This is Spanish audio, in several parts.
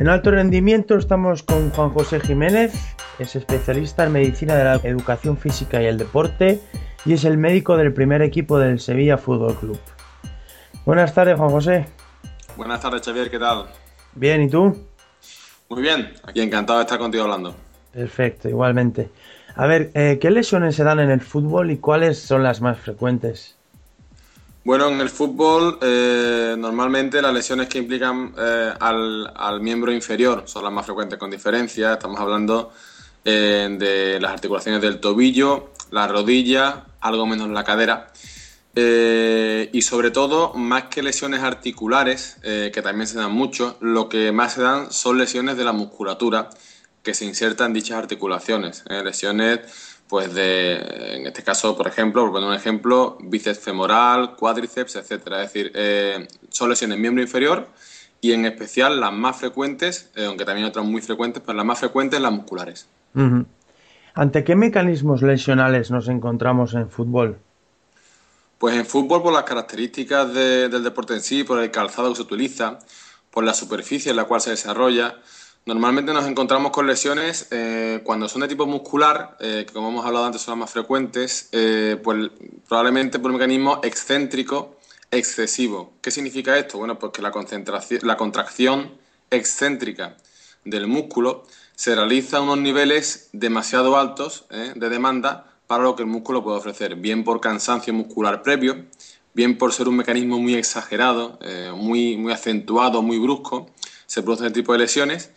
En alto rendimiento estamos con Juan José Jiménez, es especialista en medicina de la educación física y el deporte y es el médico del primer equipo del Sevilla Fútbol Club. Buenas tardes, Juan José. Buenas tardes, Xavier, ¿qué tal? Bien, ¿y tú? Muy bien, aquí encantado de estar contigo hablando. Perfecto, igualmente. A ver, eh, ¿qué lesiones se dan en el fútbol y cuáles son las más frecuentes? Bueno, en el fútbol eh, normalmente las lesiones que implican eh, al, miembro inferior son las más frecuentes con diferencia. Estamos hablando eh, de las articulaciones del tobillo, la rodilla, algo menos la cadera. y sobre todo, más que lesiones articulares, que también se dan mucho, lo que más se dan son lesiones de la musculatura que se insertan en dichas articulaciones. lesiones pues de, en este caso, por ejemplo, por poner un ejemplo, bíceps femoral, cuádriceps, etcétera. Es decir, eh, son lesiones miembro inferior y en especial las más frecuentes, eh, aunque también otras muy frecuentes, pero las más frecuentes las musculares. ¿Ante qué mecanismos lesionales nos encontramos en fútbol? Pues en fútbol por las características del deporte en sí, por el calzado que se utiliza, por la superficie en la cual se desarrolla, Normalmente nos encontramos con lesiones eh, cuando son de tipo muscular, eh, que como hemos hablado antes son las más frecuentes, eh, pues probablemente por un mecanismo excéntrico excesivo. ¿Qué significa esto? Bueno, pues que la, concentración, la contracción excéntrica del músculo se realiza a unos niveles demasiado altos de demanda para lo que el músculo puede ofrecer, bien por cansancio muscular previo, bien por ser un mecanismo muy exagerado, muy, muy acentuado, muy brusco, se producen este tipo de lesiones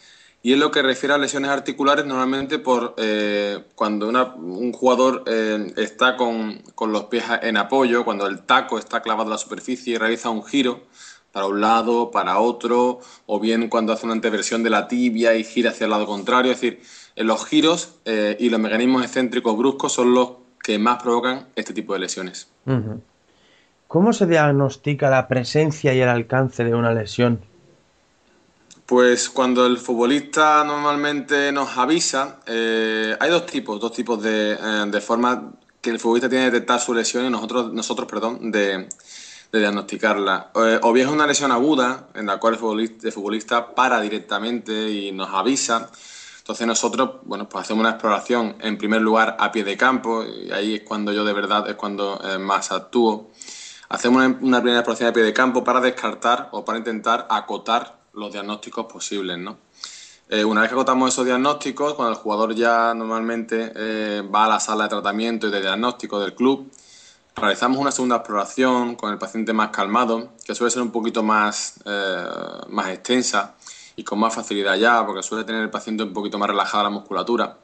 y en lo que refiere a lesiones articulares, normalmente por eh, cuando un jugador eh, está con, los pies en apoyo, cuando el taco está clavado a la superficie y realiza un giro para un lado, para otro, o bien cuando hace una anteversión de la tibia y gira hacia el lado contrario. Es decir, los giros eh, y los mecanismos excéntricos bruscos son los que más provocan este tipo de lesiones. ¿Cómo se diagnostica la presencia y el alcance de una lesión? Pues cuando el futbolista normalmente nos avisa, eh, hay dos tipos, dos tipos de, eh, formas que el futbolista tiene de detectar su lesión y nosotros, nosotros perdón, de, diagnosticarla. Eh, o bien es una lesión aguda en la cual el futbolista, para directamente y nos avisa. Entonces nosotros, bueno, pues hacemos una exploración en primer lugar a pie de campo y ahí es cuando yo de verdad es cuando más actúo. Hacemos una primera exploración a pie de campo para descartar o para intentar acotar los diagnósticos posibles, ¿no? Eh, una vez que agotamos esos diagnósticos, cuando el jugador ya normalmente eh, va a la sala de tratamiento y de diagnóstico del club, realizamos una segunda exploración con el paciente más calmado, que suele ser un poquito más, eh, más extensa y con más facilidad ya, porque suele tener el paciente un poquito más relajada la musculatura.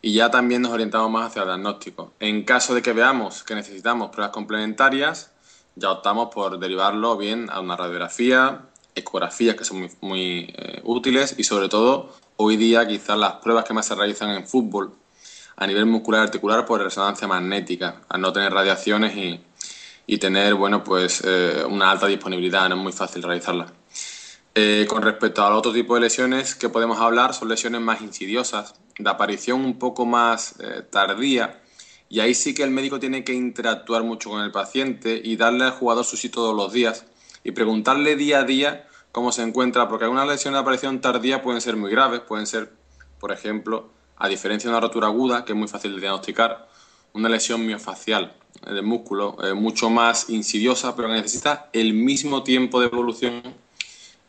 Y ya también nos orientamos más hacia el diagnóstico. En caso de que veamos que necesitamos pruebas complementarias, ya optamos por derivarlo bien a una radiografía, ecografías que son muy, eh, útiles y sobre todo hoy día quizás las pruebas que más se realizan en fútbol a nivel muscular articular por resonancia magnética, al no tener radiaciones y, y tener bueno pues eh, una alta disponibilidad, no es muy fácil realizarla. Eh, con respecto al otro tipo de lesiones que podemos hablar, son lesiones más insidiosas, de aparición un poco más tardía, y ahí sí que el médico tiene que interactuar mucho con el paciente y darle al jugador su sitio todos los días y preguntarle día a día cómo se encuentra, porque algunas lesiones de aparición tardía pueden ser muy graves, pueden ser, por ejemplo, a diferencia de una rotura aguda, que es muy fácil de diagnosticar, una lesión miofacial del músculo, eh, mucho más insidiosa, pero que necesita el mismo tiempo de evolución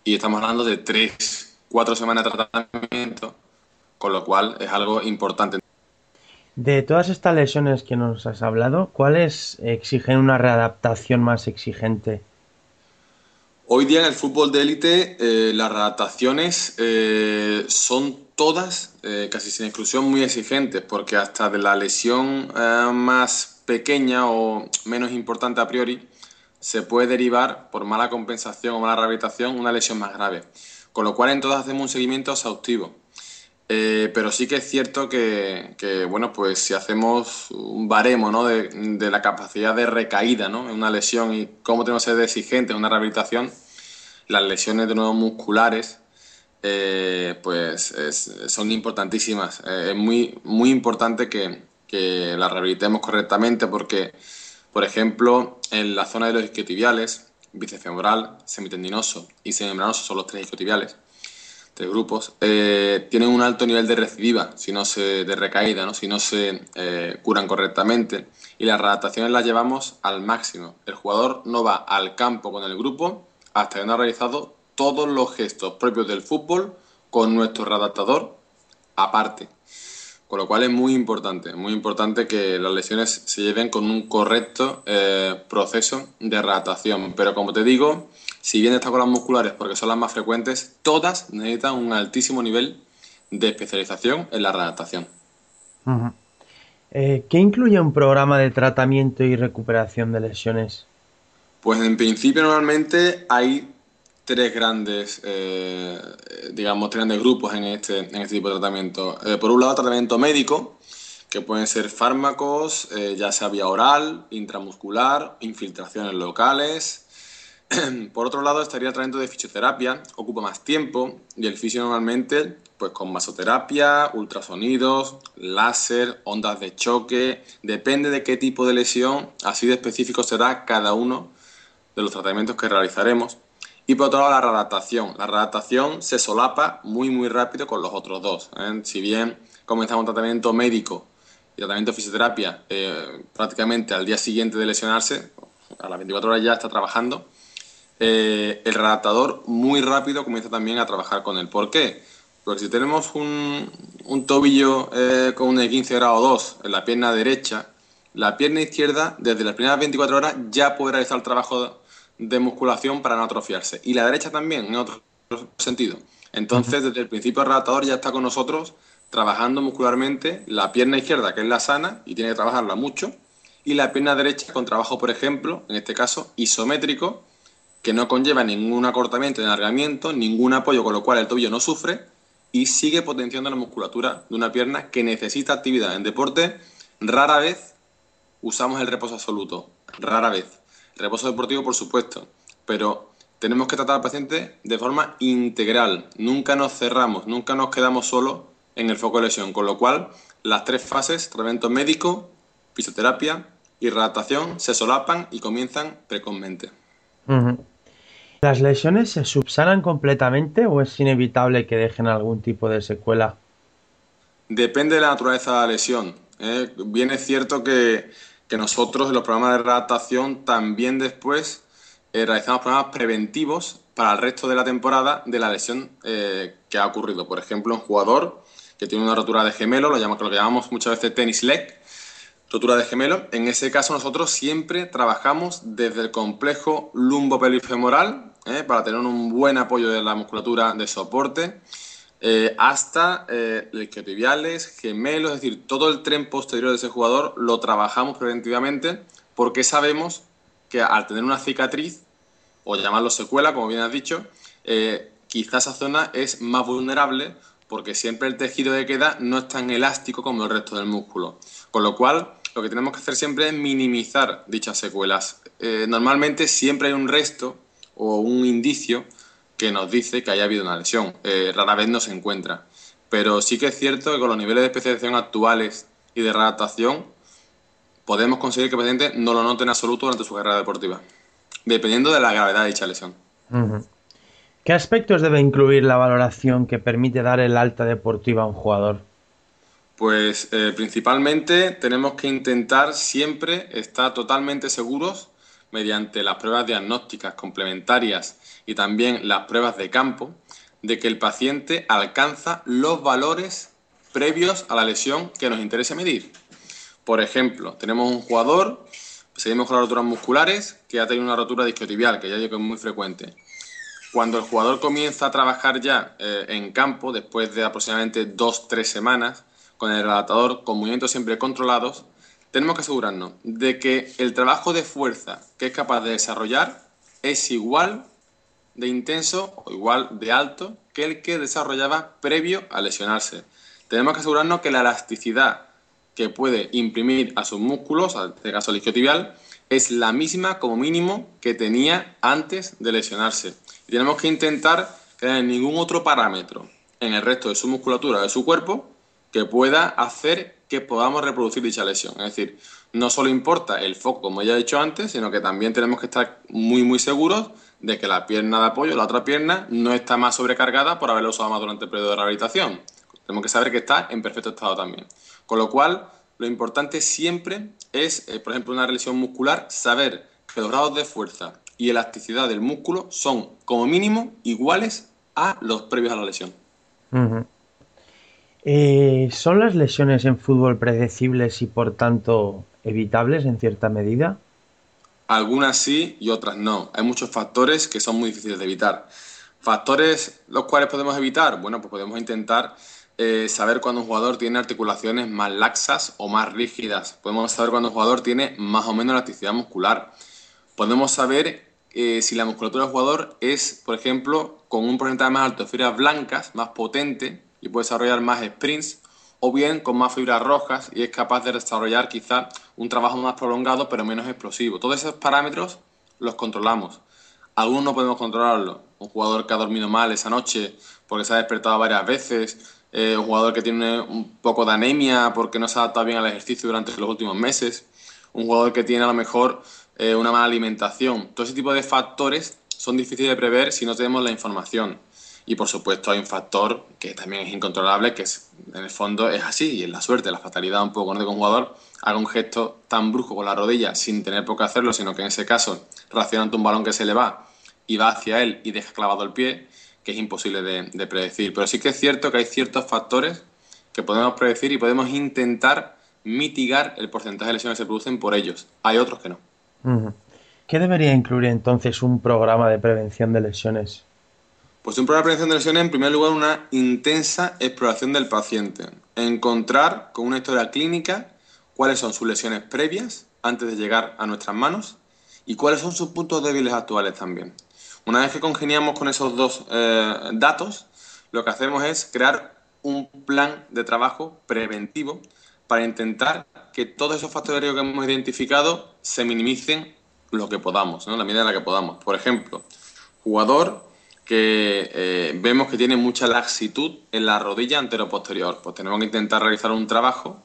y estamos hablando de tres, cuatro semanas de tratamiento, con lo cual es algo importante. De todas estas lesiones que nos has hablado, ¿cuáles exigen una readaptación más exigente? Hoy día en el fútbol de élite eh, las adaptaciones eh, son todas, eh, casi sin exclusión, muy exigentes, porque hasta de la lesión más pequeña o menos importante a priori, se puede derivar por mala compensación o mala rehabilitación una lesión más grave. Con lo cual en todas hacemos un seguimiento exhaustivo. Pero sí que es cierto que, bueno, pues si hacemos un baremo ¿no? de, de, la capacidad de recaída ¿no? en una lesión y cómo tenemos que ser exigentes en una rehabilitación, las lesiones de nuevo musculares eh, pues son importantísimas. Eh, es muy, muy importante que, que la rehabilitemos correctamente porque, por ejemplo, en la zona de los isquiotibiales, bicefemoral, semitendinoso y semimembranoso son los tres isquiotibiales, tres grupos, eh, tienen un alto nivel de recidiva, si no se, de recaída, ¿no? si no se curan correctamente. Y las adaptaciones las llevamos al máximo. El jugador no va al campo con el grupo hasta que no ha realizado todos los gestos propios del fútbol con nuestro readaptador aparte. Con lo cual es muy importante, muy importante que las lesiones se lleven con un correcto eh, proceso de readaptación. Pero como te digo, si bien estas con las musculares, porque son las más frecuentes, todas necesitan un altísimo nivel de especialización en la readaptación. Eh, ¿Qué incluye un programa de tratamiento y recuperación de lesiones? Pues en principio normalmente hay tres grandes, eh, digamos, tres grandes grupos en este, en este tipo de tratamiento. Eh, por un lado, tratamiento médico, que pueden ser fármacos, eh, ya sea vía oral, intramuscular, infiltraciones locales. por otro lado, estaría el tratamiento de fisioterapia, ocupa más tiempo y el fisio normalmente, pues con masoterapia, ultrasonidos, láser, ondas de choque, depende de qué tipo de lesión, así de específico será cada uno de los tratamientos que realizaremos. Y por otro lado, la readaptación. La readaptación se solapa muy, muy rápido con los otros dos. ¿eh? Si bien comenzamos un tratamiento médico y tratamiento de fisioterapia eh, prácticamente al día siguiente de lesionarse, a las 24 horas ya está trabajando, eh, el readaptador muy rápido comienza también a trabajar con él. ¿Por qué? Porque si tenemos un, un tobillo con un 15 grado 2 en la pierna derecha, la pierna izquierda desde las primeras 24 horas ya puede realizar el trabajo de musculación para no atrofiarse. Y la derecha también, en otro sentido. Entonces, desde el principio el redactador ya está con nosotros trabajando muscularmente la pierna izquierda, que es la sana, y tiene que trabajarla mucho, y la pierna derecha con trabajo, por ejemplo, en este caso, isométrico, que no conlleva ningún acortamiento ni alargamiento, ningún apoyo, con lo cual el tobillo no sufre, y sigue potenciando la musculatura de una pierna que necesita actividad. En deporte, rara vez usamos el reposo absoluto, rara vez. Reposo deportivo, por supuesto, pero tenemos que tratar al paciente de forma integral. Nunca nos cerramos, nunca nos quedamos solo en el foco de lesión, con lo cual las tres fases, tratamiento médico, fisioterapia y readaptación, se solapan y comienzan precozmente. ¿Las lesiones se subsanan completamente o es inevitable que dejen algún tipo de secuela? Depende de la naturaleza de la lesión. ¿eh? Bien es cierto que que nosotros en los programas de readaptación también después eh, realizamos programas preventivos para el resto de la temporada de la lesión eh, que ha ocurrido. Por ejemplo, un jugador que tiene una rotura de gemelo, lo, llama, lo que llamamos muchas veces tenis leg, rotura de gemelo. En ese caso nosotros siempre trabajamos desde el complejo lumbopelifemoral eh, para tener un buen apoyo de la musculatura de soporte eh, hasta eh, isquiotibiales, gemelos, es decir, todo el tren posterior de ese jugador lo trabajamos preventivamente porque sabemos que al tener una cicatriz, o llamarlo secuela, como bien has dicho, eh, quizá esa zona es más vulnerable porque siempre el tejido de queda no es tan elástico como el resto del músculo. Con lo cual, lo que tenemos que hacer siempre es minimizar dichas secuelas. Eh, normalmente siempre hay un resto o un indicio que nos dice que haya habido una lesión. Eh, rara vez no se encuentra. Pero sí que es cierto que con los niveles de especialización actuales y de readaptación podemos conseguir que el paciente no lo note en absoluto durante su carrera deportiva, dependiendo de la gravedad de dicha lesión. ¿Qué aspectos debe incluir la valoración que permite dar el alta deportiva a un jugador? Pues eh, principalmente tenemos que intentar siempre estar totalmente seguros mediante las pruebas diagnósticas complementarias y también las pruebas de campo, de que el paciente alcanza los valores previos a la lesión que nos interese medir. Por ejemplo, tenemos un jugador, seguimos con las roturas musculares, que ha tenido una rotura discotibial, que ya digo que es muy frecuente. cuando el jugador comienza a trabajar ya eh, en campo, después de aproximadamente dos, tres semanas, con el adaptador con movimientos siempre controlados, tenemos que asegurarnos de que el trabajo de fuerza que es capaz de desarrollar es igual de intenso o igual de alto que el que desarrollaba previo a lesionarse. Tenemos que asegurarnos que la elasticidad que puede imprimir a sus músculos, en este caso el es la misma como mínimo que tenía antes de lesionarse. Y tenemos que intentar que haya ningún otro parámetro en el resto de su musculatura de su cuerpo que pueda hacer que podamos reproducir dicha lesión. Es decir, no solo importa el foco, como ya he dicho antes, sino que también tenemos que estar muy, muy seguros de que la pierna de apoyo, la otra pierna, no está más sobrecargada por haberla usado más durante el periodo de rehabilitación. Tenemos que saber que está en perfecto estado también. Con lo cual, lo importante siempre es, eh, por ejemplo, una lesión muscular, saber que los grados de fuerza y elasticidad del músculo son, como mínimo, iguales a los previos a la lesión. Eh, ¿Son las lesiones en fútbol predecibles y por tanto evitables en cierta medida? Algunas sí y otras no. Hay muchos factores que son muy difíciles de evitar. ¿Factores los cuales podemos evitar? Bueno, pues podemos intentar eh, saber cuando un jugador tiene articulaciones más laxas o más rígidas. Podemos saber cuando un jugador tiene más o menos elasticidad muscular. Podemos saber eh, si la musculatura del jugador es, por ejemplo, con un porcentaje más alto de fibras blancas, más potente, y puede desarrollar más sprints, o bien con más fibras rojas y es capaz de desarrollar quizá un trabajo más prolongado pero menos explosivo. Todos esos parámetros los controlamos. Algunos no podemos controlarlos. Un jugador que ha dormido mal esa noche porque se ha despertado varias veces, eh, un jugador que tiene un poco de anemia porque no se ha adaptado bien al ejercicio durante los últimos meses, un jugador que tiene a lo mejor eh, una mala alimentación. Todo ese tipo de factores son difíciles de prever si no tenemos la información. Y por supuesto hay un factor que también es incontrolable, que es, en el fondo es así, y es la suerte, la fatalidad un poco, ¿no? de que un jugador haga un gesto tan brusco con la rodilla sin tener por qué hacerlo, sino que en ese caso reacciona ante un balón que se le va y va hacia él y deja clavado el pie, que es imposible de, de predecir. Pero sí que es cierto que hay ciertos factores que podemos predecir y podemos intentar mitigar el porcentaje de lesiones que se producen por ellos. Hay otros que no. ¿Qué debería incluir entonces un programa de prevención de lesiones? Pues un programa de prevención de lesiones, en primer lugar, una intensa exploración del paciente. Encontrar con una historia clínica cuáles son sus lesiones previas antes de llegar a nuestras manos y cuáles son sus puntos débiles actuales también. Una vez que congeniamos con esos dos eh, datos, lo que hacemos es crear un plan de trabajo preventivo para intentar que todos esos factores que hemos identificado se minimicen lo que podamos, ¿no? la medida en la que podamos. Por ejemplo, jugador que eh, vemos que tiene mucha laxitud en la rodilla antero-posterior. Pues tenemos que intentar realizar un trabajo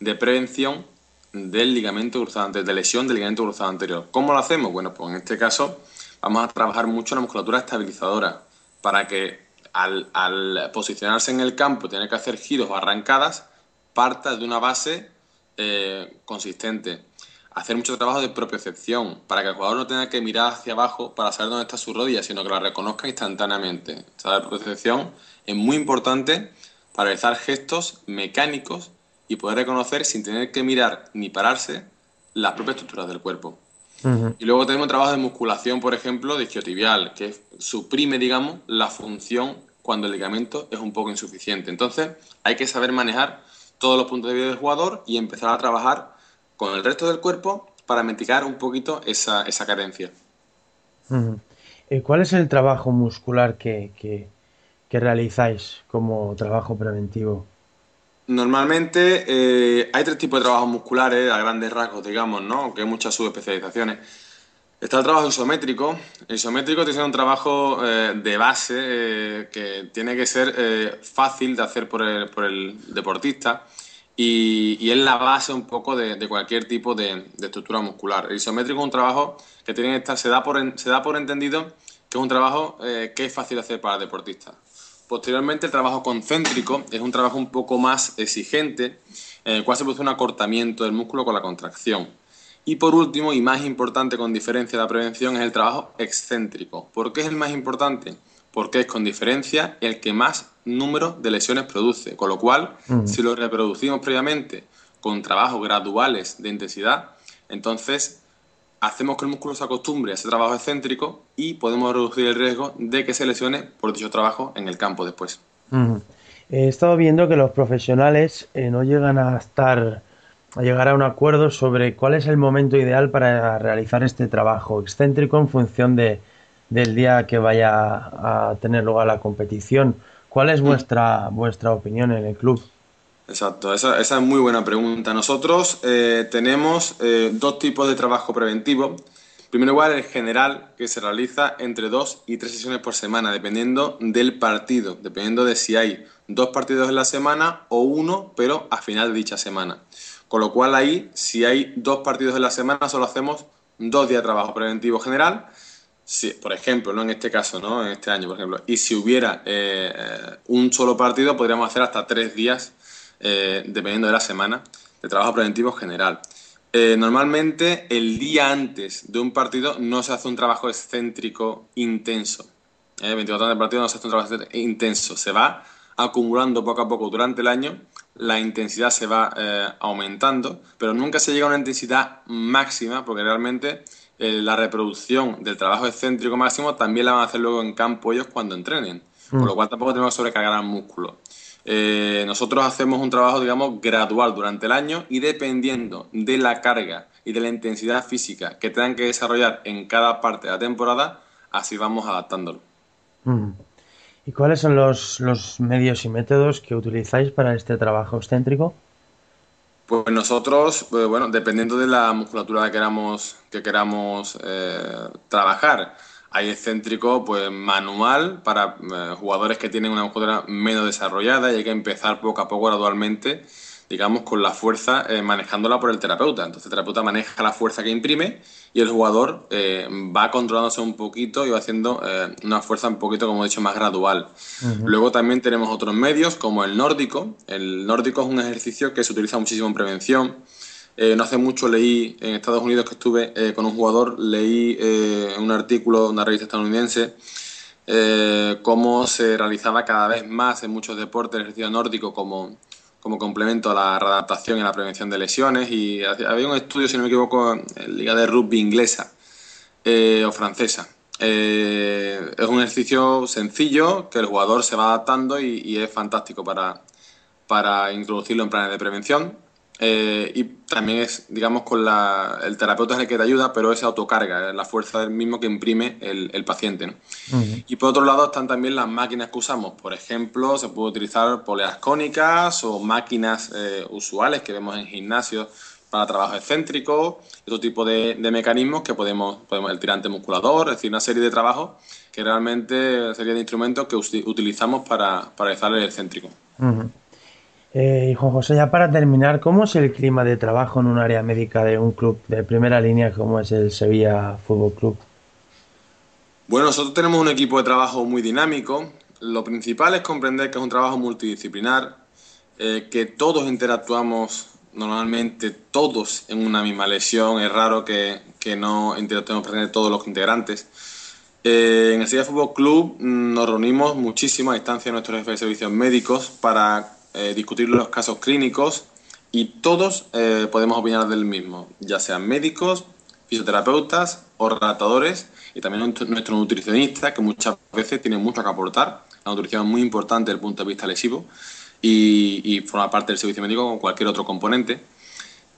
de prevención del ligamento cruzado anterior, de lesión del ligamento cruzado anterior. ¿Cómo lo hacemos? Bueno, pues en este caso vamos a trabajar mucho la musculatura estabilizadora para que al, posicionarse en el campo, tener que hacer giros o arrancadas, parta de una base eh, consistente hacer mucho trabajo de propiocepción, para que el jugador no tenga que mirar hacia abajo para saber dónde está su rodilla, sino que la reconozca instantáneamente. La propiocepción es muy importante para realizar gestos mecánicos y poder reconocer sin tener que mirar ni pararse las propias estructuras del cuerpo. Y luego tenemos trabajo de musculación, por ejemplo, de isquiotibial, que suprime, digamos, la función cuando el ligamento es un poco insuficiente. Entonces, hay que saber manejar todos los puntos de vista del jugador y empezar a trabajar con el resto del cuerpo para mitigar un poquito esa, carencia. Eh, ¿Cuál es el trabajo muscular que, realizáis como trabajo preventivo? Normalmente eh, hay tres tipos de trabajos musculares a grandes rasgos, digamos, ¿no? Aunque hay muchas subespecializaciones. Está el trabajo isométrico. El isométrico tiene que ser un trabajo eh, de base que tiene que ser fácil de hacer por el, por el deportista y, es la base un poco de, cualquier tipo de, estructura muscular. El isométrico es un trabajo que tiene que estar, se da por, se da por entendido que es un trabajo eh, que es fácil hacer para deportistas. Posteriormente, el trabajo concéntrico es un trabajo un poco más exigente, en el cual se produce un acortamiento del músculo con la contracción. Y por último, y más importante con diferencia de la prevención, es el trabajo excéntrico. ¿Por qué es el más importante? Porque es con diferencia el que más número de lesiones produce. Con lo cual, si lo reproducimos previamente con trabajos graduales de intensidad, entonces hacemos que el músculo se acostumbre a ese trabajo excéntrico y podemos reducir el riesgo de que se lesione por dicho trabajo en el campo después. He estado viendo que los profesionales eh, no llegan a estar a llegar a un acuerdo sobre cuál es el momento ideal para realizar este trabajo excéntrico en función de, del día que vaya a tener lugar la competición. ¿Cuál es vuestra, vuestra opinión en el club? Exacto, esa, es muy buena pregunta. Nosotros eh, tenemos eh, dos tipos de trabajo preventivo. Primero igual el general, que se realiza entre dos y tres sesiones por semana, dependiendo del partido, dependiendo de si hay dos partidos en la semana o uno, pero a final de dicha semana. Con lo cual ahí, si hay dos partidos en la semana, solo hacemos dos días de trabajo preventivo general. Si, por ejemplo, ¿no? en este caso, ¿no? en este año, por ejemplo, y si hubiera eh, eh, un solo partido, podríamos hacer hasta tres días, eh, dependiendo de la semana, de trabajo preventivo general. normalmente, el día antes de un partido no se hace un trabajo excéntrico intenso. El 24 horas de partido no se hace un trabajo intenso. Se va acumulando poco a poco durante el año la intensidad se va aumentando, pero nunca se llega a una intensidad máxima porque realmente eh, la reproducción del trabajo excéntrico máximo también la van a hacer luego en campo ellos cuando entrenen, por lo mm. cual tampoco tenemos que sobrecargar al músculo. Eh, nosotros hacemos un trabajo, digamos, gradual durante el año y dependiendo de la carga y de la intensidad física que tengan que desarrollar en cada parte de la temporada, así vamos adaptándolo. Mm. ¿Y cuáles son los, medios y métodos que utilizáis para este trabajo excéntrico? Pues nosotros, eh, bueno, dependiendo de la musculatura que queramos, que queramos eh, trabajar, hay excéntrico pues manual para eh, jugadores que tienen una musculatura menos desarrollada y hay que empezar poco a poco gradualmente digamos, con la fuerza eh, manejándola por el terapeuta. Entonces el terapeuta maneja la fuerza que imprime y el jugador eh, va controlándose un poquito y va haciendo eh, una fuerza un poquito, como he dicho, más gradual. Luego también tenemos otros medios como el nórdico. El nórdico es un ejercicio que se utiliza muchísimo en prevención. no hace mucho leí en Estados Unidos que estuve con un jugador, leí un artículo de una revista estadounidense cómo se realizaba cada vez más en muchos deportes el ejercicio nórdico como como complemento a la readaptación y la prevención de lesiones. Y había un estudio, si no me equivoco, en Liga de Rugby inglesa eh, o francesa. Eh, es un ejercicio sencillo que el jugador se va adaptando y, es fantástico para, para introducirlo en planes de prevención. Eh, y también es, digamos, con la, el terapeuta es el que te ayuda, pero es autocarga, es la fuerza del mismo que imprime el, el paciente. Y por otro lado están también las máquinas que usamos. Por ejemplo, se puede utilizar poleas cónicas o máquinas eh, usuales que vemos en gimnasios para trabajo excéntrico, otro tipo de, de, mecanismos que podemos, podemos, el tirante musculador, es decir, una serie de trabajos que realmente sería de instrumentos que utilizamos para, para realizar el excéntrico. Eh, y Juan José, ya para terminar, ¿cómo es el clima de trabajo en un área médica de un club de primera línea como es el Sevilla Fútbol Club? Bueno, nosotros tenemos un equipo de trabajo muy dinámico. Lo principal es comprender que es un trabajo multidisciplinar, eh, que todos interactuamos normalmente, todos en una misma lesión. Es raro que, que no interactuemos todos los integrantes. Eh, en el Sevilla Fútbol Club mm, nos reunimos muchísimo a distancia nuestros jefes de servicios médicos para eh, discutir los casos clínicos y todos eh, podemos opinar del mismo, ya sean médicos, fisioterapeutas o relatadores y también nuestro nutricionista, que muchas veces tiene mucho que aportar. La nutrición es muy importante desde el punto de vista lesivo y, forma parte del servicio médico como cualquier otro componente.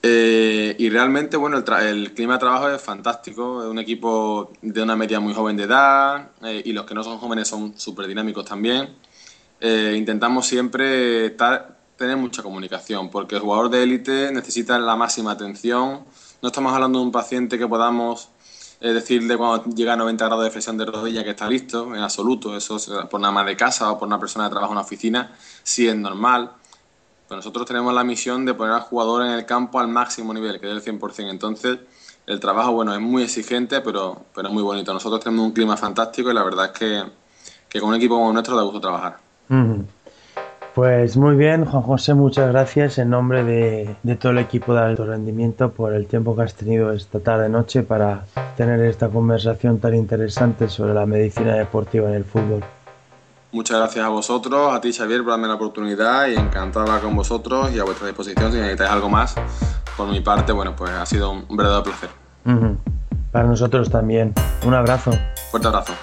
Eh, y realmente, bueno, el, el, clima de trabajo es fantástico, es un equipo de una media muy joven de edad y los que no son jóvenes son súper dinámicos también. Eh, intentamos siempre tener mucha comunicación, porque el jugador de élite necesita la máxima atención. No estamos hablando de un paciente que podamos eh, decirle cuando llega a 90 grados de flexión de rodilla que está listo, en absoluto. Eso es por una ama de casa o por una persona que trabaja en una oficina, sí es normal. Pero nosotros tenemos la misión de poner al jugador en el campo al máximo nivel, que es el 100%. Entonces, el trabajo, bueno, es muy exigente, pero, pero es muy bonito. Nosotros tenemos un clima fantástico y la verdad es que, que con un equipo como nuestro da gusto trabajar. Pues muy bien, Juan José, muchas gracias en nombre de, todo el equipo de alto rendimiento por el tiempo que has tenido esta tarde-noche para tener esta conversación tan interesante sobre la medicina deportiva en el fútbol. Muchas gracias a vosotros, a ti Xavier por darme la oportunidad y encantada con vosotros y a vuestra disposición si necesitáis algo más. Por mi parte, bueno, pues ha sido un verdadero placer. Para nosotros también. Un abrazo. Fuerte abrazo.